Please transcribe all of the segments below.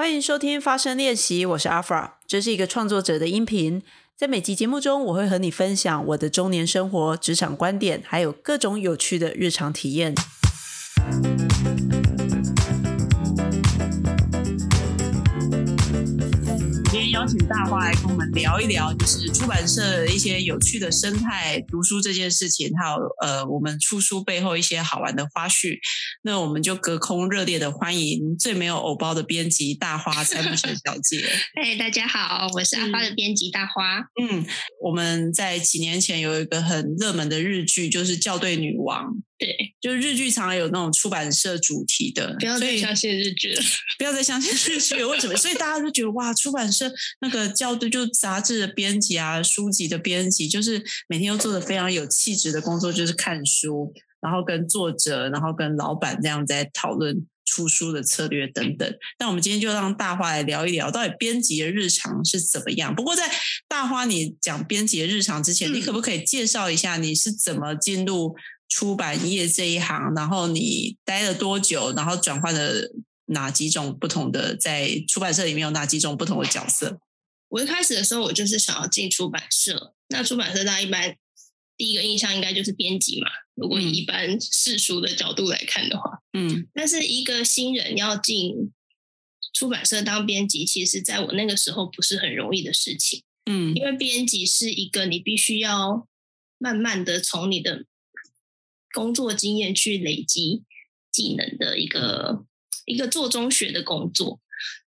欢迎收听发声练习，我是阿弗拉这是一个创作者的音频。在每集节目中，我会和你分享我的中年生活、职场观点，还有各种有趣的日常体验。邀请大花来跟我们聊一聊，就是出版社一些有趣的生态、读书这件事情，还有呃，我们出书背后一些好玩的花絮。那我们就隔空热烈的欢迎最没有偶包的编辑大花蔡慕辰小姐。哎，大家好，我是阿花的编辑大花。嗯，我们在几年前有一个很热门的日剧，就是《校对女王》。对，就是日剧常有那种出版社主题的，不要再相信日剧了，不要再相信日剧。为什么？所以大家都觉得哇，出版社那个校对，就杂志的编辑啊，书籍的编辑，就是每天都做的非常有气质的工作，就是看书，然后跟作者，然后跟老板这样在讨论出书的策略等等。那我们今天就让大花来聊一聊，到底编辑的日常是怎么样。不过在大花你讲编辑的日常之前，你可不可以介绍一下你是怎么进入？出版业这一行，然后你待了多久？然后转换了哪几种不同的在出版社里面有哪几种不同的角色？我一开始的时候，我就是想要进出版社。那出版社大家一般第一个印象应该就是编辑嘛。如果以一般世俗的角度来看的话，嗯，但是一个新人要进出版社当编辑，其实在我那个时候不是很容易的事情。嗯，因为编辑是一个你必须要慢慢的从你的工作经验去累积技能的一个一个做中学的工作。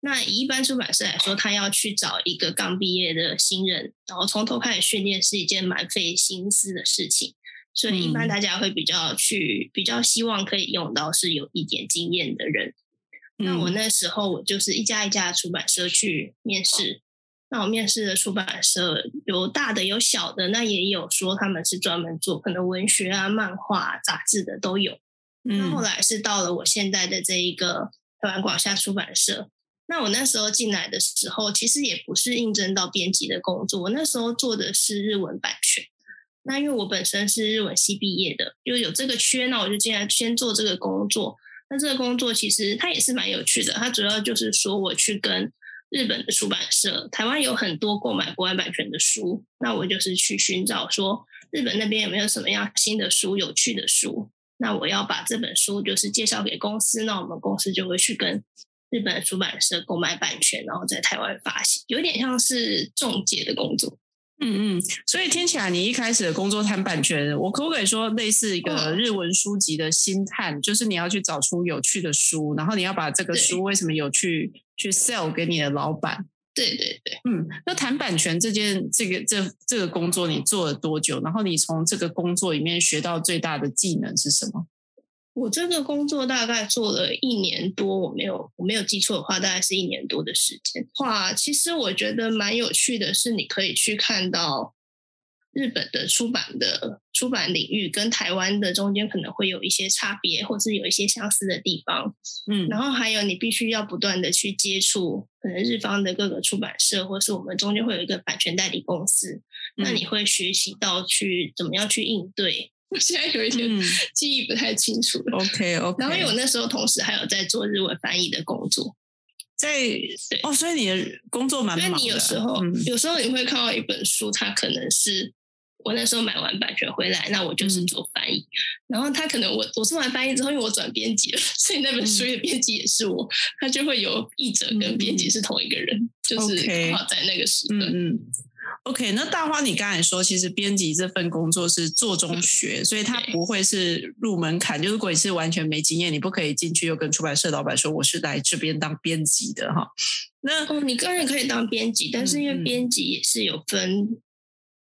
那以一般出版社来说，他要去找一个刚毕业的新人，然后从头开始训练，是一件蛮费心思的事情。所以一般大家会比较去比较希望可以用到是有一点经验的人。那我那时候我就是一家一家出版社去面试。那我面试的出版社有大的有小的，那也有说他们是专门做可能文学啊、漫画、杂志的都有。那后来是到了我现在的这一个台湾广夏出版社。那我那时候进来的时候，其实也不是应征到编辑的工作，我那时候做的是日文版权。那因为我本身是日文系毕业的，又有这个缺，那我就进来先做这个工作。那这个工作其实它也是蛮有趣的，它主要就是说我去跟。日本的出版社，台湾有很多购买国外版权的书，那我就是去寻找说日本那边有没有什么样新的书、有趣的书，那我要把这本书就是介绍给公司，那我们公司就会去跟日本出版社购买版权，然后在台湾发行，有点像是中介的工作。嗯嗯，所以听起来你一开始的工作谈版权，我可不可以说类似一个日文书籍的心探，就是你要去找出有趣的书，然后你要把这个书为什么有趣。去 sell 给你的老板，对对对，嗯，那谈版权这件这个这这个工作你做了多久？然后你从这个工作里面学到最大的技能是什么？我这个工作大概做了一年多，我没有我没有记错的话，大概是一年多的时间。哇，其实我觉得蛮有趣的，是你可以去看到。日本的出版的出版领域跟台湾的中间可能会有一些差别，或是有一些相似的地方。嗯，然后还有你必须要不断的去接触可能日方的各个出版社，或是我们中间会有一个版权代理公司。那你会学习到去怎么样去应对。我现在有一点记忆不太清楚了。OK OK。然后因为我那时候同时还有在做日文翻译的工作，在哦，所以你的工作蛮忙的。你有时候有时候你会看到一本书，它可能是。我那时候买完版权回来，那我就是做翻译。然后他可能我我做完翻译之后，因为我转编辑了，所以那本书的编辑也是我。他就会有译者跟编辑是同一个人，就是刚好在那个时段。嗯，OK。那大花，你刚才说，其实编辑这份工作是做中学，所以它不会是入门槛。就如果你是完全没经验，你不可以进去又跟出版社老板说我是来这边当编辑的哈。那哦，你个人可以当编辑，但是因为编辑也是有分。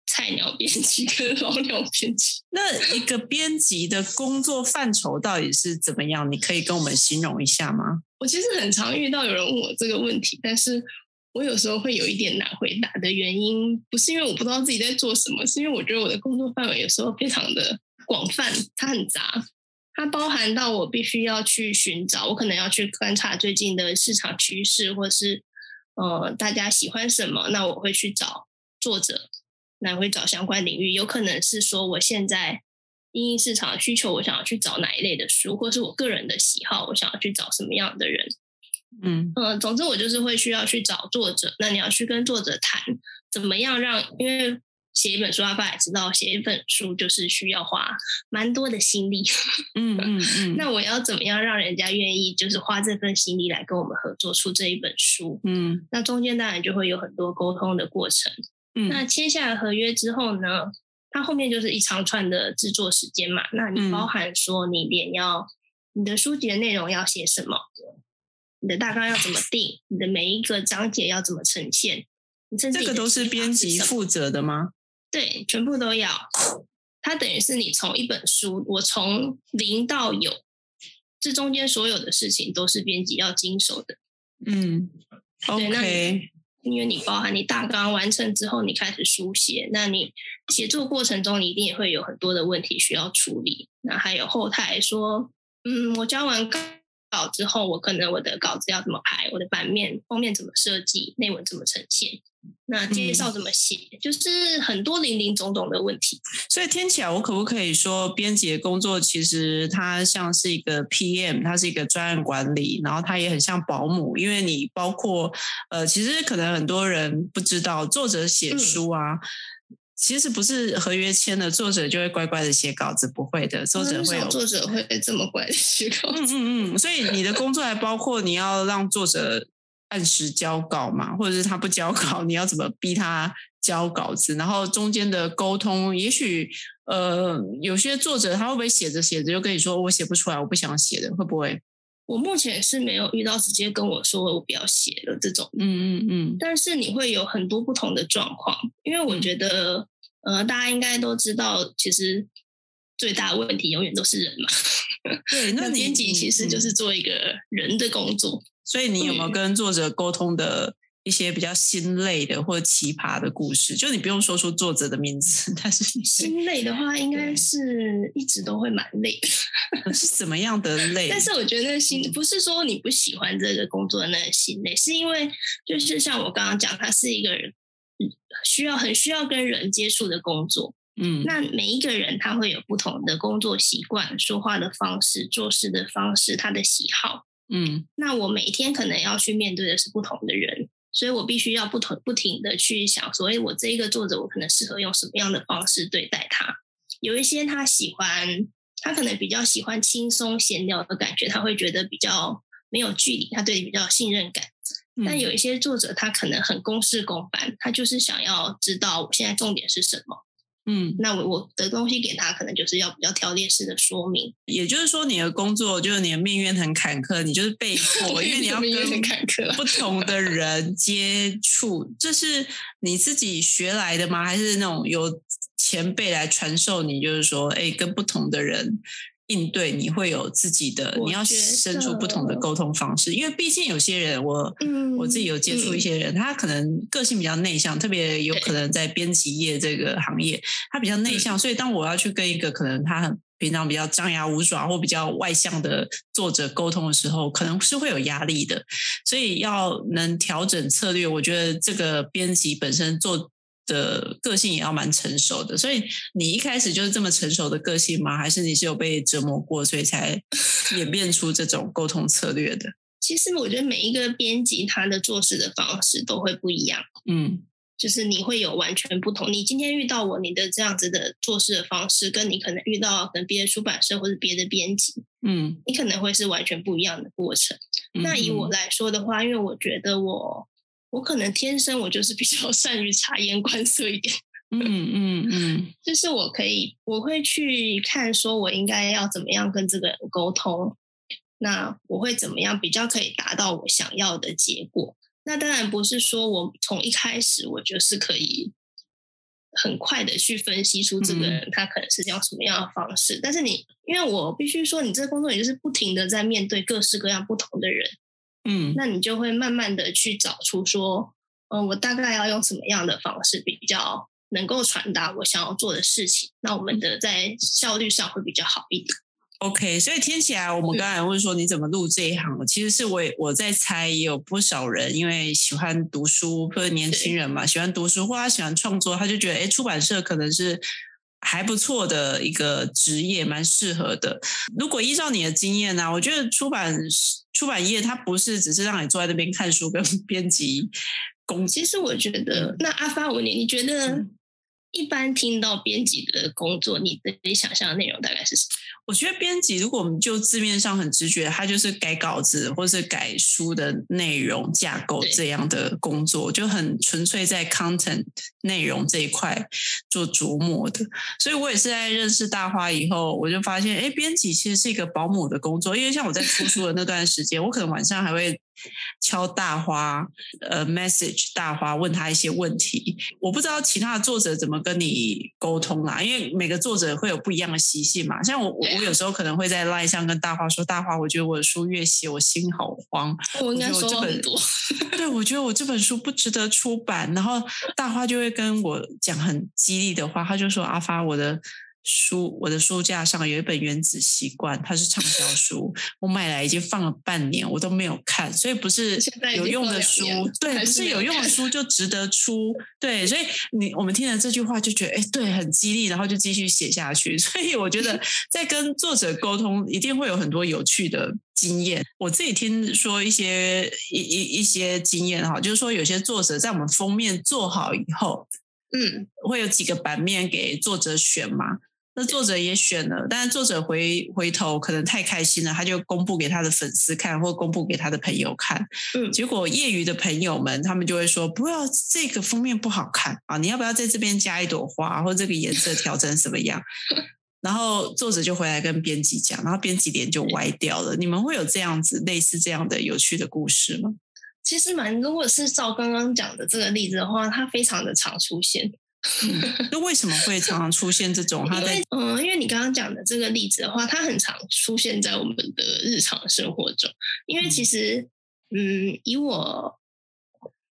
菜鸟编辑跟老鸟编辑，那一个编辑的工作范畴到底是怎么样？你可以跟我们形容一下吗？我其实很常遇到有人问我这个问题，但是我有时候会有一点难回答的原因，不是因为我不知道自己在做什么，是因为我觉得我的工作范围有时候非常的广泛，它很杂，它包含到我必须要去寻找，我可能要去观察最近的市场趋势，或是呃大家喜欢什么，那我会去找作者。那会找相关领域，有可能是说我现在因市场需求，我想要去找哪一类的书，或是我个人的喜好，我想要去找什么样的人。嗯嗯，总之我就是会需要去找作者，那你要去跟作者谈，怎么样让因为。写一本书，阿爸也知道，写一本书就是需要花蛮多的心力。嗯 嗯嗯。那我要怎么样让人家愿意，就是花这份心力来跟我们合作出这一本书？嗯。那中间当然就会有很多沟通的过程。嗯。那签下合约之后呢，它后面就是一长串的制作时间嘛。那你包含说，你连要你的书籍的内容要写什么，你的大纲要怎么定，你的每一个章节要怎么呈现，你这个都是编辑负责的吗？对，全部都要。它等于是你从一本书，我从零到有，这中间所有的事情都是编辑要经手的。嗯，OK。因为你包含你大纲完成之后，你开始书写，那你写作过程中，你一定也会有很多的问题需要处理。那还有后台说，嗯，我交完稿稿之后，我可能我的稿子要怎么排，我的版面封面怎么设计，内文怎么呈现。那介绍怎么写，就是很多零零总总的问题。所以听起来，我可不可以说，编辑的工作其实它像是一个 PM，它是一个专案管理，然后它也很像保姆，因为你包括呃，其实可能很多人不知道，作者写书啊，其实不是合约签的，作者就会乖乖的写稿子，不会的，作者会有作者会这么乖的写稿子。嗯 嗯嗯，所以你的工作还包括你要让作者。按时交稿嘛，或者是他不交稿，你要怎么逼他交稿子？然后中间的沟通，也许呃，有些作者他会不会写着写着就跟你说我写不出来，我不想写的，会不会？我目前是没有遇到直接跟我说我不要写的这种，嗯嗯嗯。但是你会有很多不同的状况，因为我觉得呃，大家应该都知道，其实最大的问题永远都是人嘛。对，那编辑其实就是做一个人的工作。所以你有没有跟作者沟通的一些比较心累的或奇葩的故事？就你不用说出作者的名字，但是心累的话，应该是一直都会蛮累。是怎么样的累？但是我觉得心不是说你不喜欢这个工作的那个心累，是因为就是像我刚刚讲，它是一个人需要很需要跟人接触的工作。嗯，那每一个人他会有不同的工作习惯、说话的方式、做事的方式、他的喜好。嗯，那我每天可能要去面对的是不同的人，所以我必须要不同不停的去想，所以我这一个作者，我可能适合用什么样的方式对待他？有一些他喜欢，他可能比较喜欢轻松闲聊的感觉，他会觉得比较没有距离，他对你比较有信任感。但有一些作者，他可能很公事公办，他就是想要知道我现在重点是什么。嗯，那我我的东西给他，可能就是要比较条列式的说明。也就是说，你的工作就是你的命运很坎坷，你就是被迫，因为你 要跟不同的人接触。这是你自己学来的吗？还是那种有前辈来传授你？就是说，哎，跟不同的人。应对你会有自己的，你要生出不同的沟通方式，因为毕竟有些人，我我自己有接触一些人，他可能个性比较内向，特别有可能在编辑业这个行业，他比较内向，所以当我要去跟一个可能他很平常比较张牙舞爪或比较外向的作者沟通的时候，可能是会有压力的，所以要能调整策略，我觉得这个编辑本身做。的个性也要蛮成熟的，所以你一开始就是这么成熟的个性吗？还是你是有被折磨过，所以才 演变出这种沟通策略的？其实我觉得每一个编辑他的做事的方式都会不一样，嗯，就是你会有完全不同。你今天遇到我，你的这样子的做事的方式，跟你可能遇到可能别的出版社或者别的编辑，嗯，你可能会是完全不一样的过程。那以我来说的话，因为我觉得我。我可能天生我就是比较 善于察言观色一点，嗯嗯嗯，就是我可以我会去看说我应该要怎么样跟这个人沟通，那我会怎么样比较可以达到我想要的结果？那当然不是说我从一开始我就是可以很快的去分析出这个人他可能是用什么样的方式，但是你因为我必须说，你这个工作也就是不停的在面对各式各样不同的人。嗯，那你就会慢慢的去找出说，嗯，我大概要用什么样的方式比较能够传达我想要做的事情，那我们的在效率上会比较好一点。OK，所以听起来我们刚才问说你怎么录这一行，其实是我我在猜，也有不少人因为喜欢读书或者年轻人嘛，喜欢读书或他喜欢创作，他就觉得哎，出版社可能是。还不错的一个职业，蛮适合的。如果依照你的经验呢，我觉得出版出版业它不是只是让你坐在那边看书跟 编辑工。其实我觉得，那阿发问你，你觉得？一般听到编辑的工作，你可以想象的内容大概是什么？我觉得编辑，如果我们就字面上很直觉，他就是改稿子或是改书的内容架构这样的工作，就很纯粹在 content 内容这一块做琢磨的。所以我也是在认识大花以后，我就发现，哎，编辑其实是一个保姆的工作，因为像我在出书的那段时间，我可能晚上还会。敲大花，呃，message 大花问他一些问题，我不知道其他的作者怎么跟你沟通啦，因为每个作者会有不一样的习性嘛。像我，我有时候可能会在 line 上跟大花说：“大花，我觉得我的书越写，我心好慌。我应该说很多，对我觉得我这本书不值得出版。然后大花就会跟我讲很激励的话，他就说：“阿发，我的。”书，我的书架上有一本《原子习惯》，它是畅销书，我买来已经放了半年，我都没有看，所以不是有用的书，对，不是有用的书就值得出，对，所以你我们听了这句话就觉得，哎，对，很激励，然后就继续写下去。所以我觉得 在跟作者沟通，一定会有很多有趣的经验。我自己听说一些一一一些经验哈，就是说有些作者在我们封面做好以后，嗯，会有几个版面给作者选嘛。那作者也选了，但是作者回回头可能太开心了，他就公布给他的粉丝看，或公布给他的朋友看。嗯，结果业余的朋友们他们就会说：“不要这个封面不好看啊，你要不要在这边加一朵花，或这个颜色调成什么样？”然后作者就回来跟编辑讲，然后编辑脸就歪掉了。你们会有这样子类似这样的有趣的故事吗？其实蛮，如果是照刚刚讲的这个例子的话，它非常的常出现。那为什么会常常出现这种？他在嗯，因为你刚刚讲的这个例子的话，它很常出现在我们的日常生活中。因为其实，嗯，以我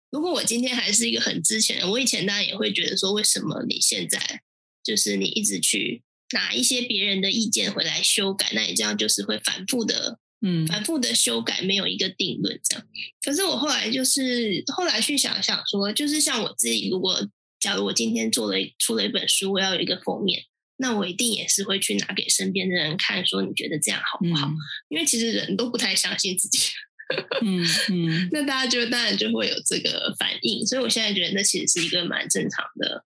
如果我今天还是一个很之前，我以前当然也会觉得说，为什么你现在就是你一直去拿一些别人的意见回来修改，那你这样就是会反复的，嗯，反复的修改，没有一个定论这样。可是我后来就是后来去想想说，就是像我自己如果。假如我今天做了出了一本书，我要有一个封面，那我一定也是会去拿给身边的人看，说你觉得这样好不好？因为其实人都不太相信自己，嗯 嗯，那大家就当然就会有这个反应，所以我现在觉得那其实是一个蛮正常的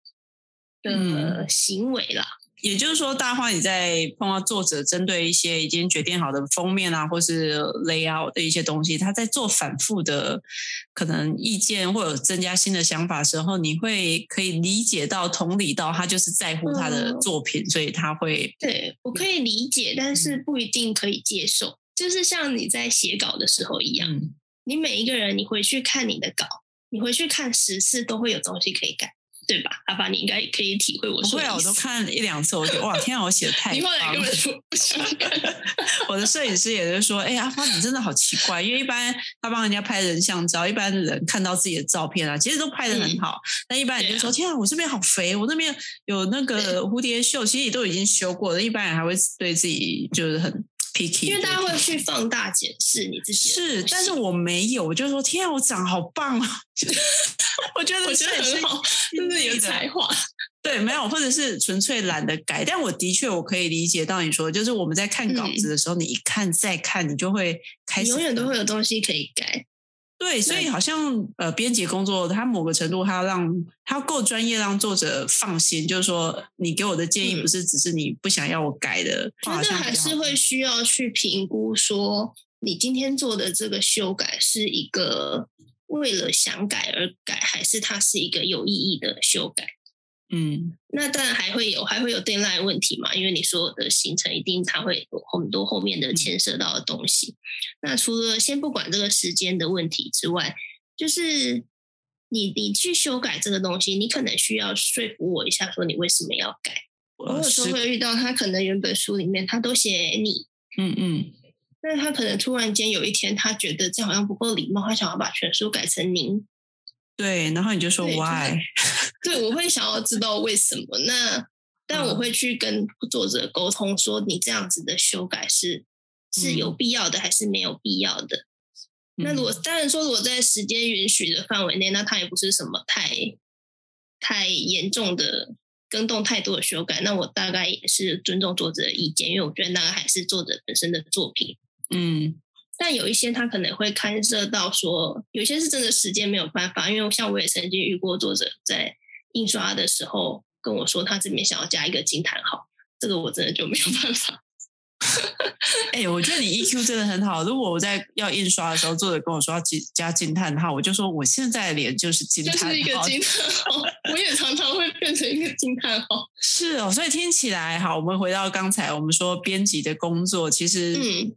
的行为啦。也就是说，大花你在碰到作者针对一些已经决定好的封面啊，或是 layout 的一些东西，他在做反复的可能意见或者增加新的想法时候，你会可以理解到、同理到他就是在乎他的作品，所以他会对我可以理解，但是不一定可以接受。就是像你在写稿的时候一样，你每一个人你回去看你的稿，你回去看十次都会有东西可以改。对吧？阿爸，你应该可以体会我说。会啊，我都看一两次，我觉得哇，天啊，我写的太棒了。我的摄影师也是说，哎，阿发，你真的好奇怪，因为一般他帮人家拍人像照，一般人看到自己的照片啊，其实都拍的很好。但一般人就说，天啊，我这边好肥，我那边有那个蝴蝶袖，其实也都已经修过了。一般人还会对自己就是很。Picky, 因为大家会去放大检视你自己，是，但是我没有，我就说天啊，我长好棒啊！我觉得我觉得很好，真的有才华。对，没有，或者是纯粹懒得改。但我的确我可以理解到你说，就是我们在看稿子的时候，你一看再看，你就会开始永远都会有东西可以改。对，所以好像呃，编辑工作，它某个程度，它要让它够专业，让作者放心。就是说，你给我的建议不是只是你不想要我改的，觉得还是会需要去评估，说你今天做的这个修改是一个为了想改而改，还是它是一个有意义的修改。嗯，那当然还会有还会有 deadline 问题嘛，因为你所有的行程一定它会有很多后面的牵涉到的东西。那除了先不管这个时间的问题之外，就是你你去修改这个东西，你可能需要说服我一下，说你为什么要改。我有时候会遇到他可能原本书里面他都写你，嗯嗯，但是他可能突然间有一天他觉得这好像不够礼貌，他想要把全书改成您。对，然后你就说 why？对，我会想要知道为什么。那但我会去跟作者沟通，说你这样子的修改是是有必要的，还是没有必要的？那如果当然说，如果在时间允许的范围内，那它也不是什么太太严重的更动太多的修改，那我大概也是尊重作者的意见，因为我觉得那个还是作者本身的作品。嗯。但有一些他可能会干涉到说，有些是真的时间没有办法，因为像我也曾经遇过作者在印刷的时候跟我说，他这边想要加一个惊叹号，这个我真的就没有办法。哎，我觉得你 EQ 真的很好。如果我在要印刷的时候，作者跟我说要加加惊叹号，我就说我现在的脸就是惊叹号，就是一个惊叹号。我也常常会变成一个惊叹号。是哦，所以听起来好。我们回到刚才我们说编辑的工作，其实嗯，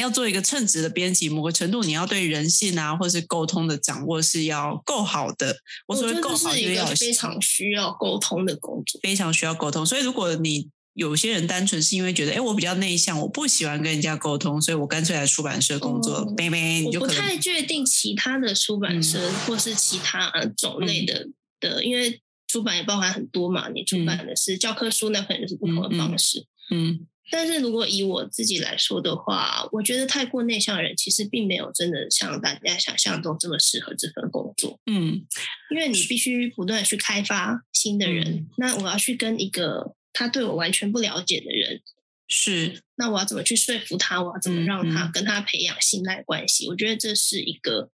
要做一个称职的编辑，某个程度你要对人性啊，或是沟通的掌握是要够好的。我说够好，是一个非常需要沟通的工作，非常需要沟通。所以如果你有些人单纯是因为觉得，哎，我比较内向，我不喜欢跟人家沟通，所以我干脆来出版社工作。妹妹，我不太确定其他的出版社或是其他种类的的，因为出版也包含很多嘛。你出版的是教科书，那可能就是不同的方式。嗯，但是如果以我自己来说的话，我觉得太过内向的人其实并没有真的像大家想象中这么适合这份工作。嗯，因为你必须不断去开发新的人，那我要去跟一个。他对我完全不了解的人是，那我要怎么去说服他？我要怎么让他跟他培养信赖关系？我觉得这是一个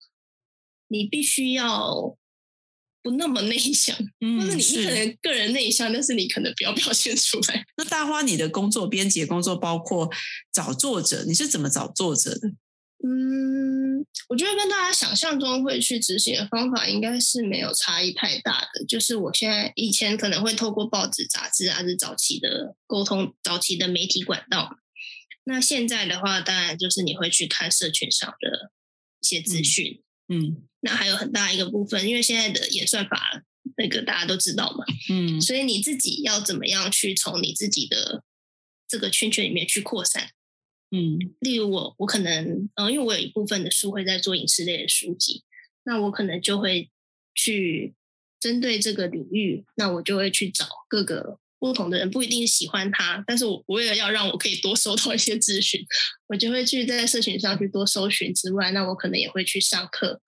你必须要不那么内向，或者你可能个人内向，但是你可能不要表现出来。那大花，你的工作编辑工作包括找作者，你是怎么找作者的？嗯，我觉得跟大家想象中会去执行的方法应该是没有差异太大的。就是我现在以前可能会透过报纸、杂志啊，是早期的沟通、早期的媒体管道。那现在的话，当然就是你会去看社群上的一些资讯。嗯，那还有很大一个部分，因为现在的演算法那个大家都知道嘛。嗯，所以你自己要怎么样去从你自己的这个圈圈里面去扩散？嗯，例如我，我可能，嗯，因为我有一部分的书会在做影视类的书籍，那我可能就会去针对这个领域，那我就会去找各个不同的人，不一定喜欢他，但是我为了要让我可以多收到一些资讯，我就会去在社群上去多搜寻之外，那我可能也会去上课，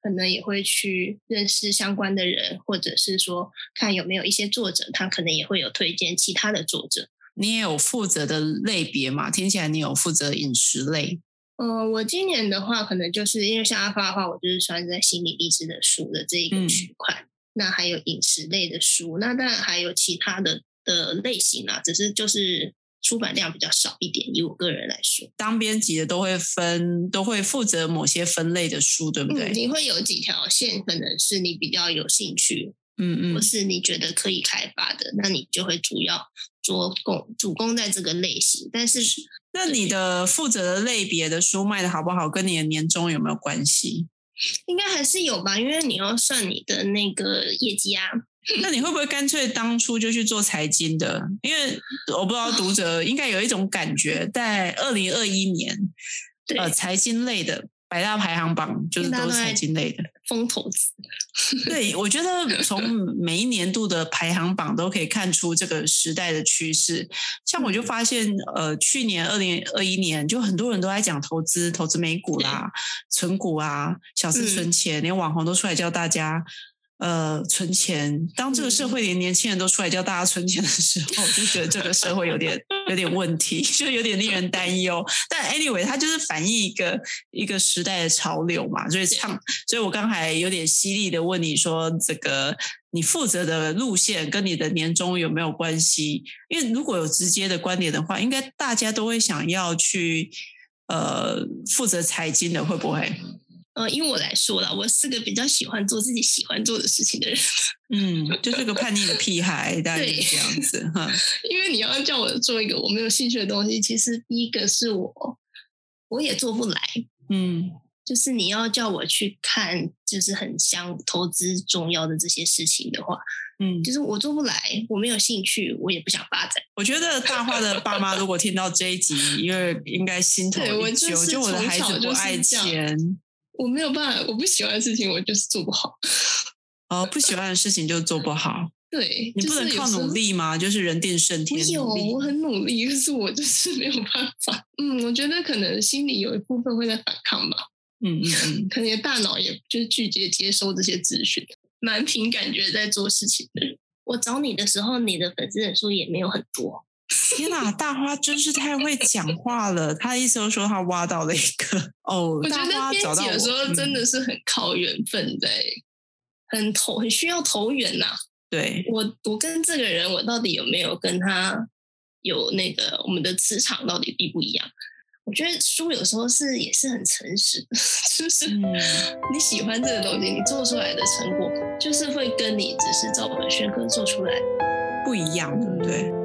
可能也会去认识相关的人，或者是说看有没有一些作者，他可能也会有推荐其他的作者。你也有负责的类别嘛？听起来你有负责饮食类。呃，我今年的话，可能就是因为像阿发的话，我就是算在心理励志的书的这一个区块。那还有饮食类的书，那当然还有其他的的类型啊，只是就是出版量比较少一点。以我个人来说，当编辑的都会分，都会负责某些分类的书，对不对？你会有几条线，可能是你比较有兴趣。嗯嗯，或是你觉得可以开发的，那你就会主要做攻主攻在这个类型。但是，那你的负责的类别的书卖的好不好，跟你的年终有没有关系？应该还是有吧，因为你要算你的那个业绩啊。那你会不会干脆当初就去做财经的？因为我不知道读者 应该有一种感觉，在二零二一年，呃，财经类的。百大排行榜就是都是财经类的风投资，对我觉得从每一年度的排行榜都可以看出这个时代的趋势。像我就发现，呃，去年二零二一年就很多人都在讲投资，投资美股啦、存股啊、小资存钱，连网红都出来教大家。呃，存钱。当这个社会连年轻人都出来教大家存钱的时候，我就觉得这个社会有点有点问题，就有点令人担忧。但 anyway，它就是反映一个一个时代的潮流嘛。所以唱，所以我刚才有点犀利的问你说，这个你负责的路线跟你的年终有没有关系？因为如果有直接的观点的话，应该大家都会想要去呃负责财经的，会不会？呃，因为我来说了，我是个比较喜欢做自己喜欢做的事情的人。嗯，就是个叛逆的屁孩，大概是这样子哈。因为你要叫我做一个我没有兴趣的东西，其实第一个是我我也做不来。嗯，就是你要叫我去看，就是很像投资重要的这些事情的话，嗯，就是我做不来，我没有兴趣，我也不想发展。我觉得大话的爸妈如果听到这一集，因为应该心 头一揪，就我的孩子不爱钱。我没有办法，我不喜欢的事情，我就是做不好。哦，不喜欢的事情就做不好。对，你不能靠努力吗？就是人定胜天。有，我很努力，可是我就是没有办法。嗯，我觉得可能心里有一部分会在反抗吧。嗯嗯嗯，可能大脑也就是拒绝接收这些资讯，蛮凭感觉在做事情的人。我找你的时候，你的粉丝人数也没有很多。天哪，大花真是太会讲话了。他意思就说他挖到了一个 哦，我觉得编辑有时候真的是很靠缘分的，很投很需要投缘呐。对我，我跟这个人，我到底有没有跟他有那个我们的磁场到底一不一样？我觉得书有时候是也是很诚实，就是你喜欢这个东西，你做出来的成果就是会跟你只是照本宣科做出来不一样，对不对？